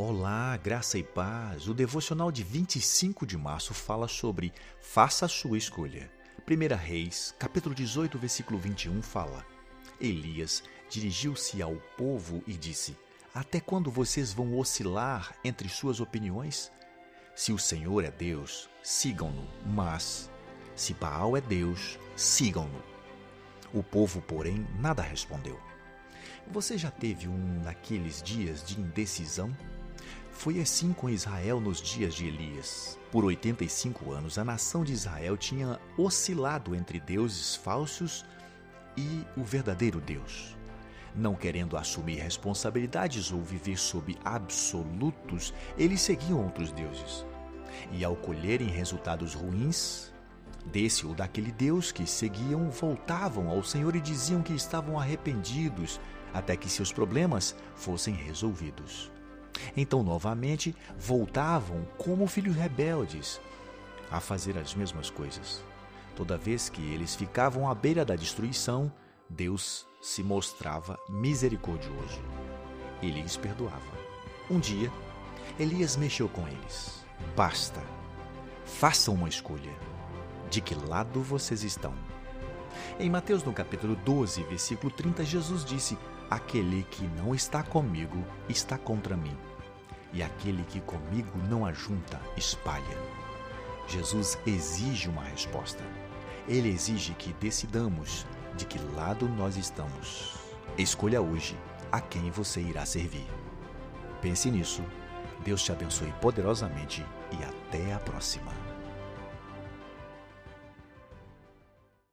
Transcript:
Olá, graça e paz. O devocional de 25 de março fala sobre faça a sua escolha. 1 Reis, capítulo 18, versículo 21 fala: Elias dirigiu-se ao povo e disse: Até quando vocês vão oscilar entre suas opiniões? Se o Senhor é Deus, sigam-no, mas se Baal é Deus, sigam-no. O povo, porém, nada respondeu. Você já teve um daqueles dias de indecisão? Foi assim com Israel nos dias de Elias. Por 85 anos, a nação de Israel tinha oscilado entre deuses falsos e o verdadeiro Deus. Não querendo assumir responsabilidades ou viver sob absolutos, eles seguiam outros deuses. E ao colherem resultados ruins, desse ou daquele Deus que seguiam, voltavam ao Senhor e diziam que estavam arrependidos até que seus problemas fossem resolvidos. Então, novamente, voltavam como filhos rebeldes a fazer as mesmas coisas. Toda vez que eles ficavam à beira da destruição, Deus se mostrava misericordioso. Ele lhes perdoava. Um dia, Elias mexeu com eles. Basta. Façam uma escolha. De que lado vocês estão? Em Mateus, no capítulo 12, versículo 30, Jesus disse: Aquele que não está comigo está contra mim, e aquele que comigo não ajunta, espalha. Jesus exige uma resposta. Ele exige que decidamos de que lado nós estamos. Escolha hoje a quem você irá servir. Pense nisso. Deus te abençoe poderosamente e até a próxima.